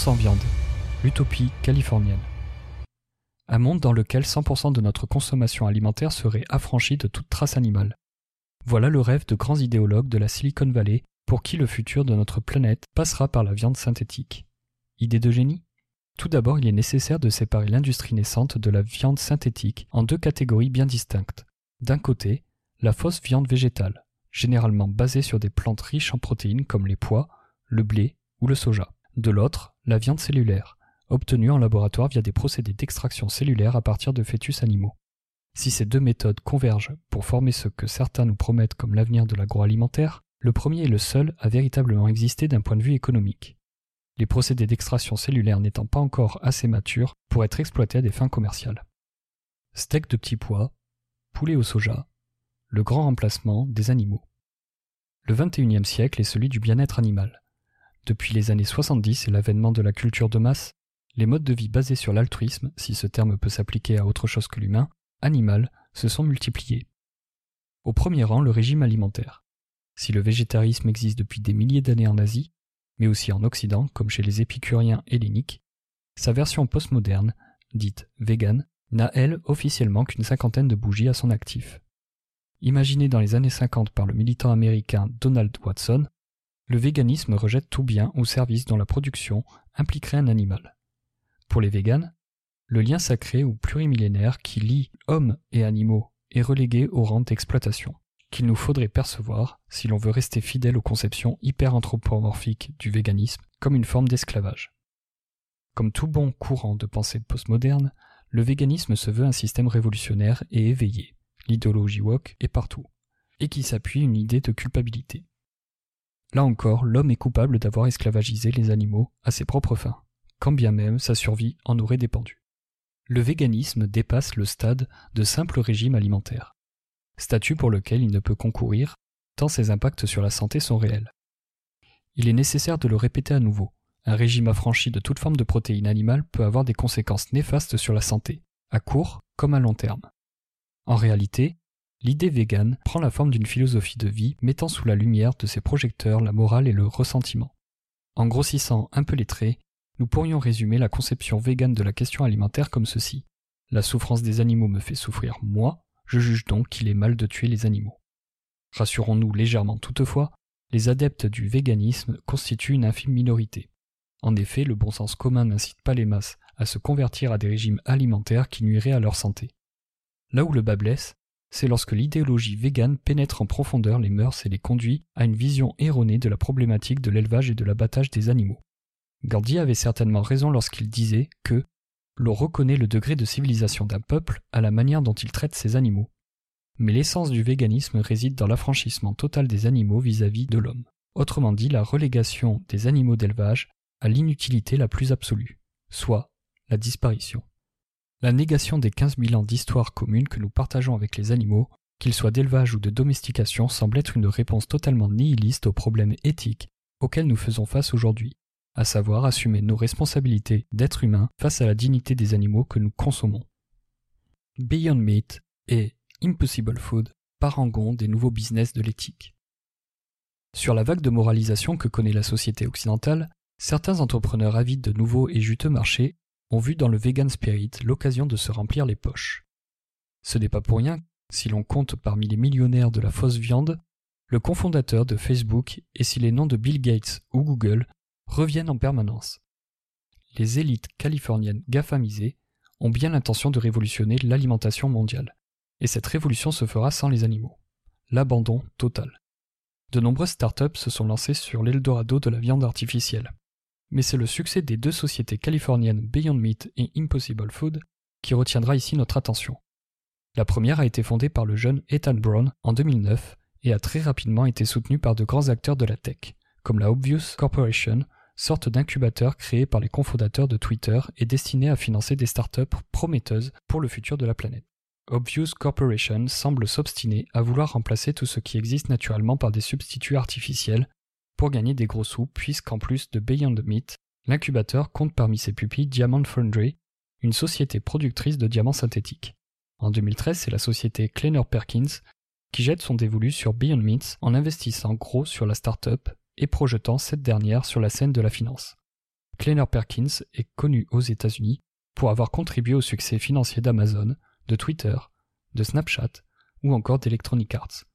sans viande, l'utopie californienne. Un monde dans lequel 100% de notre consommation alimentaire serait affranchi de toute trace animale. Voilà le rêve de grands idéologues de la Silicon Valley pour qui le futur de notre planète passera par la viande synthétique. Idée de génie? Tout d'abord, il est nécessaire de séparer l'industrie naissante de la viande synthétique en deux catégories bien distinctes. D'un côté, la fausse viande végétale, généralement basée sur des plantes riches en protéines comme les pois, le blé ou le soja. De l'autre, la viande cellulaire, obtenue en laboratoire via des procédés d'extraction cellulaire à partir de fœtus animaux. Si ces deux méthodes convergent pour former ce que certains nous promettent comme l'avenir de l'agroalimentaire, le premier est le seul à véritablement exister d'un point de vue économique. Les procédés d'extraction cellulaire n'étant pas encore assez matures pour être exploités à des fins commerciales. Steak de petits pois, poulet au soja, le grand remplacement des animaux. Le XXIe siècle est celui du bien-être animal. Depuis les années 70 et l'avènement de la culture de masse, les modes de vie basés sur l'altruisme, si ce terme peut s'appliquer à autre chose que l'humain, animal, se sont multipliés. Au premier rang, le régime alimentaire. Si le végétarisme existe depuis des milliers d'années en Asie, mais aussi en Occident, comme chez les épicuriens helléniques, sa version postmoderne, dite vegan, n'a elle officiellement qu'une cinquantaine de bougies à son actif. Imaginé dans les années 50 par le militant américain Donald Watson, le véganisme rejette tout bien ou service dont la production impliquerait un animal. Pour les véganes, le lien sacré ou plurimillénaire qui lie hommes et animaux est relégué au rang d'exploitation, qu'il nous faudrait percevoir si l'on veut rester fidèle aux conceptions hyper-anthropomorphiques du véganisme comme une forme d'esclavage. Comme tout bon courant de pensée postmoderne, le véganisme se veut un système révolutionnaire et éveillé, l'idéologie woke est partout, et qui s'appuie une idée de culpabilité. Là encore, l'homme est coupable d'avoir esclavagisé les animaux à ses propres fins, quand bien même sa survie en aurait dépendu. Le véganisme dépasse le stade de simple régime alimentaire, statut pour lequel il ne peut concourir tant ses impacts sur la santé sont réels. Il est nécessaire de le répéter à nouveau. Un régime affranchi de toute forme de protéines animales peut avoir des conséquences néfastes sur la santé, à court comme à long terme. En réalité, l'idée végane prend la forme d'une philosophie de vie mettant sous la lumière de ses projecteurs la morale et le ressentiment. En grossissant un peu les traits, nous pourrions résumer la conception végane de la question alimentaire comme ceci. La souffrance des animaux me fait souffrir moi, je juge donc qu'il est mal de tuer les animaux. Rassurons-nous légèrement toutefois, les adeptes du véganisme constituent une infime minorité. En effet, le bon sens commun n'incite pas les masses à se convertir à des régimes alimentaires qui nuiraient à leur santé. Là où le bas blesse, c'est lorsque l'idéologie végane pénètre en profondeur les mœurs et les conduit à une vision erronée de la problématique de l'élevage et de l'abattage des animaux. Gandhi avait certainement raison lorsqu'il disait que l'on reconnaît le degré de civilisation d'un peuple à la manière dont il traite ses animaux. Mais l'essence du véganisme réside dans l'affranchissement total des animaux vis-à-vis de l'homme. Autrement dit, la relégation des animaux d'élevage à l'inutilité la plus absolue, soit la disparition. La négation des 15 000 ans d'histoire commune que nous partageons avec les animaux, qu'ils soient d'élevage ou de domestication, semble être une réponse totalement nihiliste aux problèmes éthiques auxquels nous faisons face aujourd'hui, à savoir assumer nos responsabilités d'êtres humains face à la dignité des animaux que nous consommons. Beyond Meat et Impossible Food, parangon des nouveaux business de l'éthique. Sur la vague de moralisation que connaît la société occidentale, certains entrepreneurs avides de nouveaux et juteux marchés ont vu dans le vegan spirit l'occasion de se remplir les poches. Ce n'est pas pour rien si l'on compte parmi les millionnaires de la fausse viande le cofondateur de Facebook et si les noms de Bill Gates ou Google reviennent en permanence. Les élites californiennes gafamisées ont bien l'intention de révolutionner l'alimentation mondiale, et cette révolution se fera sans les animaux. L'abandon total. De nombreuses startups se sont lancées sur l'Eldorado de la viande artificielle mais c'est le succès des deux sociétés californiennes Beyond Meat et Impossible Food qui retiendra ici notre attention. La première a été fondée par le jeune Ethan Brown en 2009 et a très rapidement été soutenue par de grands acteurs de la tech, comme la Obvious Corporation, sorte d'incubateur créé par les cofondateurs de Twitter et destiné à financer des startups prometteuses pour le futur de la planète. Obvious Corporation semble s'obstiner à vouloir remplacer tout ce qui existe naturellement par des substituts artificiels pour gagner des gros sous, puisqu'en plus de Beyond Meat, l'incubateur compte parmi ses pupilles Diamond Foundry, une société productrice de diamants synthétiques. En 2013, c'est la société Kleiner Perkins qui jette son dévolu sur Beyond Meat en investissant gros sur la start-up et projetant cette dernière sur la scène de la finance. Kleiner Perkins est connu aux États-Unis pour avoir contribué au succès financier d'Amazon, de Twitter, de Snapchat ou encore d'Electronic Arts.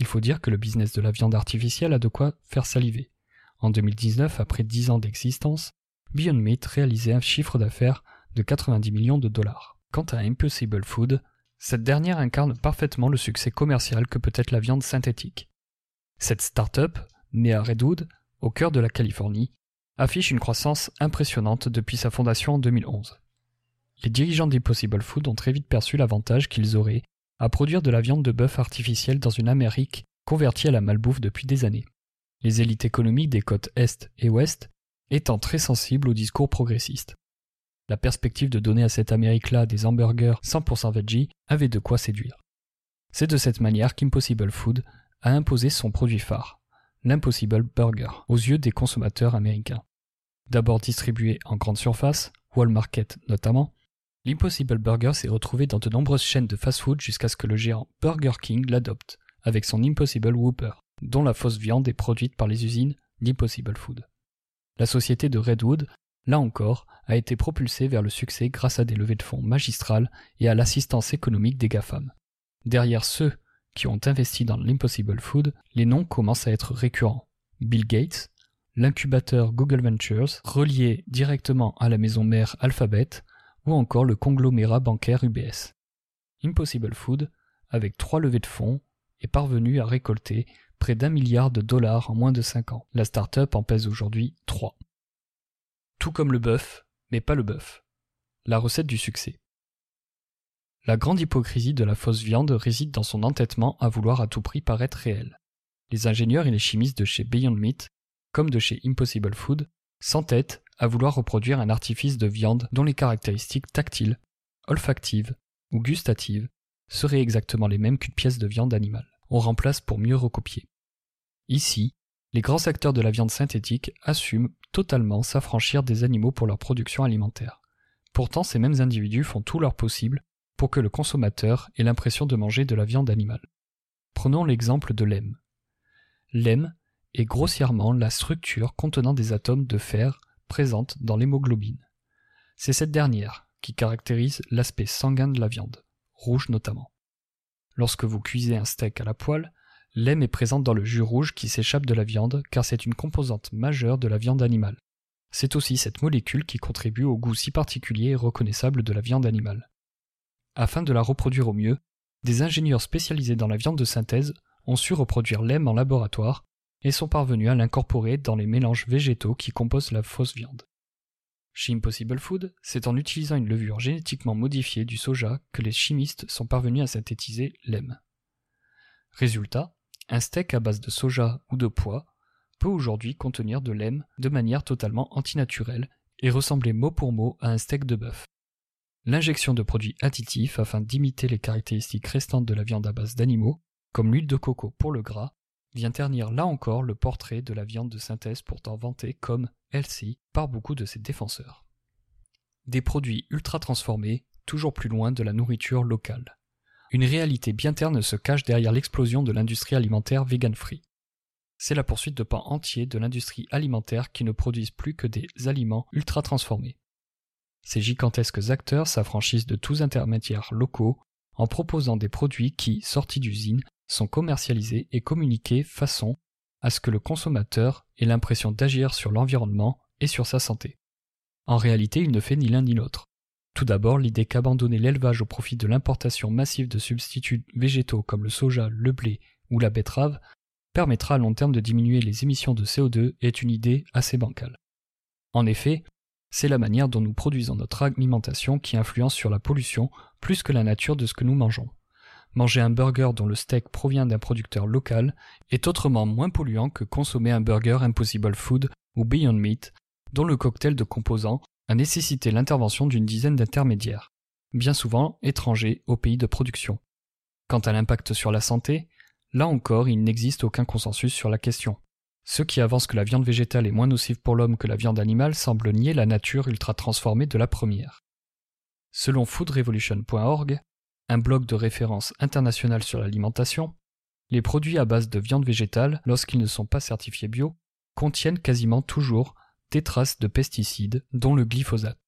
Il faut dire que le business de la viande artificielle a de quoi faire saliver. En 2019, après 10 ans d'existence, Beyond Meat réalisait un chiffre d'affaires de 90 millions de dollars. Quant à Impossible Food, cette dernière incarne parfaitement le succès commercial que peut être la viande synthétique. Cette start-up, née à Redwood, au cœur de la Californie, affiche une croissance impressionnante depuis sa fondation en 2011. Les dirigeants d'Impossible Food ont très vite perçu l'avantage qu'ils auraient à produire de la viande de bœuf artificielle dans une Amérique convertie à la malbouffe depuis des années. Les élites économiques des côtes Est et Ouest étant très sensibles au discours progressiste. La perspective de donner à cette Amérique-là des hamburgers 100% veggie avait de quoi séduire. C'est de cette manière qu'Impossible Food a imposé son produit phare, l'Impossible Burger, aux yeux des consommateurs américains. D'abord distribué en grande surface, Walmart notamment, l'Impossible Burger s'est retrouvé dans de nombreuses chaînes de fast-food jusqu'à ce que le géant Burger King l'adopte, avec son Impossible Whopper, dont la fausse viande est produite par les usines d'Impossible Food. La société de Redwood, là encore, a été propulsée vers le succès grâce à des levées de fonds magistrales et à l'assistance économique des GAFAM. Derrière ceux qui ont investi dans l'Impossible Food, les noms commencent à être récurrents. Bill Gates, l'incubateur Google Ventures, relié directement à la maison mère Alphabet, encore le conglomérat bancaire UBS. Impossible Food, avec trois levées de fonds, est parvenu à récolter près d'un milliard de dollars en moins de cinq ans. La start-up en pèse aujourd'hui trois. Tout comme le bœuf, mais pas le bœuf. La recette du succès. La grande hypocrisie de la fausse viande réside dans son entêtement à vouloir à tout prix paraître réel. Les ingénieurs et les chimistes de chez Beyond Meat, comme de chez Impossible Food, s'entêtent à vouloir reproduire un artifice de viande dont les caractéristiques tactiles, olfactives ou gustatives seraient exactement les mêmes qu'une pièce de viande animale. On remplace pour mieux recopier. Ici, les grands acteurs de la viande synthétique assument totalement s'affranchir des animaux pour leur production alimentaire. Pourtant, ces mêmes individus font tout leur possible pour que le consommateur ait l'impression de manger de la viande animale. Prenons l'exemple de l'EM. L'EM est grossièrement la structure contenant des atomes de fer présente dans l'hémoglobine. C'est cette dernière qui caractérise l'aspect sanguin de la viande, rouge notamment. Lorsque vous cuisez un steak à la poêle, l'aime est présente dans le jus rouge qui s'échappe de la viande car c'est une composante majeure de la viande animale. C'est aussi cette molécule qui contribue au goût si particulier et reconnaissable de la viande animale. Afin de la reproduire au mieux, des ingénieurs spécialisés dans la viande de synthèse ont su reproduire l'aime en laboratoire et sont parvenus à l'incorporer dans les mélanges végétaux qui composent la fausse viande. Chez Impossible Food, c'est en utilisant une levure génétiquement modifiée du soja que les chimistes sont parvenus à synthétiser l'EM. Résultat, un steak à base de soja ou de pois peut aujourd'hui contenir de l'EM de manière totalement antinaturelle et ressembler mot pour mot à un steak de bœuf. L'injection de produits additifs afin d'imiter les caractéristiques restantes de la viande à base d'animaux, comme l'huile de coco pour le gras, vient ternir là encore le portrait de la viande de synthèse pourtant vantée comme healthy par beaucoup de ses défenseurs. Des produits ultra transformés, toujours plus loin de la nourriture locale. Une réalité bien terne se cache derrière l'explosion de l'industrie alimentaire vegan-free. C'est la poursuite de pans entiers de l'industrie alimentaire qui ne produisent plus que des aliments ultra transformés. Ces gigantesques acteurs s'affranchissent de tous intermédiaires locaux en proposant des produits qui, sortis d'usine, sont commercialisés et communiqués façon à ce que le consommateur ait l'impression d'agir sur l'environnement et sur sa santé. En réalité, il ne fait ni l'un ni l'autre. Tout d'abord, l'idée qu'abandonner l'élevage au profit de l'importation massive de substituts végétaux comme le soja, le blé ou la betterave permettra à long terme de diminuer les émissions de CO2 est une idée assez bancale. En effet, c'est la manière dont nous produisons notre alimentation qui influence sur la pollution plus que la nature de ce que nous mangeons manger un burger dont le steak provient d'un producteur local est autrement moins polluant que consommer un burger Impossible Food ou Beyond Meat, dont le cocktail de composants a nécessité l'intervention d'une dizaine d'intermédiaires, bien souvent étrangers au pays de production. Quant à l'impact sur la santé, là encore il n'existe aucun consensus sur la question. Ceux qui avancent que la viande végétale est moins nocive pour l'homme que la viande animale semblent nier la nature ultra transformée de la première. Selon foodrevolution.org, un blog de référence international sur l'alimentation, les produits à base de viande végétale, lorsqu'ils ne sont pas certifiés bio, contiennent quasiment toujours des traces de pesticides, dont le glyphosate.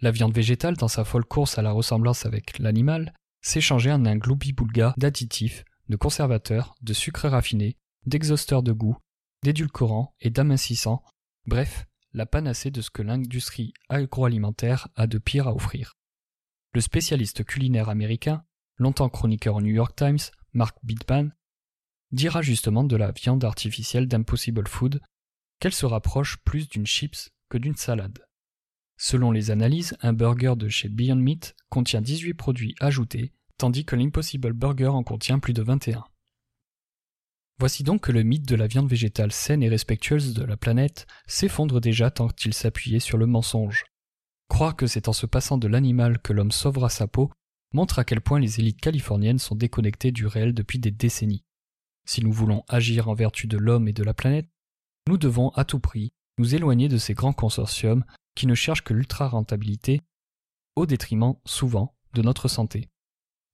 La viande végétale, dans sa folle course à la ressemblance avec l'animal, s'est changée en un gloubi-boulga d'additifs, de conservateurs, de sucres raffinés, d'exhausteurs de goût, d'édulcorants et d'amincissants, bref, la panacée de ce que l'industrie agroalimentaire a de pire à offrir. Le spécialiste culinaire américain, longtemps chroniqueur au New York Times, Mark Bittman, dira justement de la viande artificielle d'Impossible Food qu'elle se rapproche plus d'une chips que d'une salade. Selon les analyses, un burger de chez Beyond Meat contient 18 produits ajoutés, tandis que l'Impossible Burger en contient plus de 21. Voici donc que le mythe de la viande végétale saine et respectueuse de la planète s'effondre déjà tant qu'il s'appuyait sur le mensonge. Croire que c'est en se passant de l'animal que l'homme sauvera sa peau montre à quel point les élites californiennes sont déconnectées du réel depuis des décennies. Si nous voulons agir en vertu de l'homme et de la planète, nous devons à tout prix nous éloigner de ces grands consortiums qui ne cherchent que l'ultra-rentabilité au détriment, souvent, de notre santé.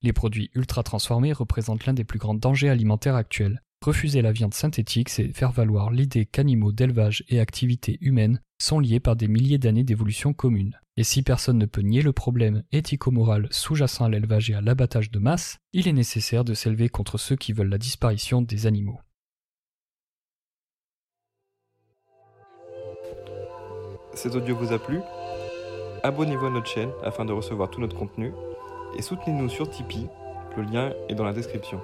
Les produits ultra transformés représentent l'un des plus grands dangers alimentaires actuels. Refuser la viande synthétique, c'est faire valoir l'idée qu'animaux d'élevage et activités humaines sont liés par des milliers d'années d'évolution commune. Et si personne ne peut nier le problème éthico-moral sous-jacent à l'élevage et à l'abattage de masse, il est nécessaire de s'élever contre ceux qui veulent la disparition des animaux. Cet audio vous a plu? Abonnez-vous à notre chaîne afin de recevoir tout notre contenu et soutenez-nous sur Tipeee, le lien est dans la description.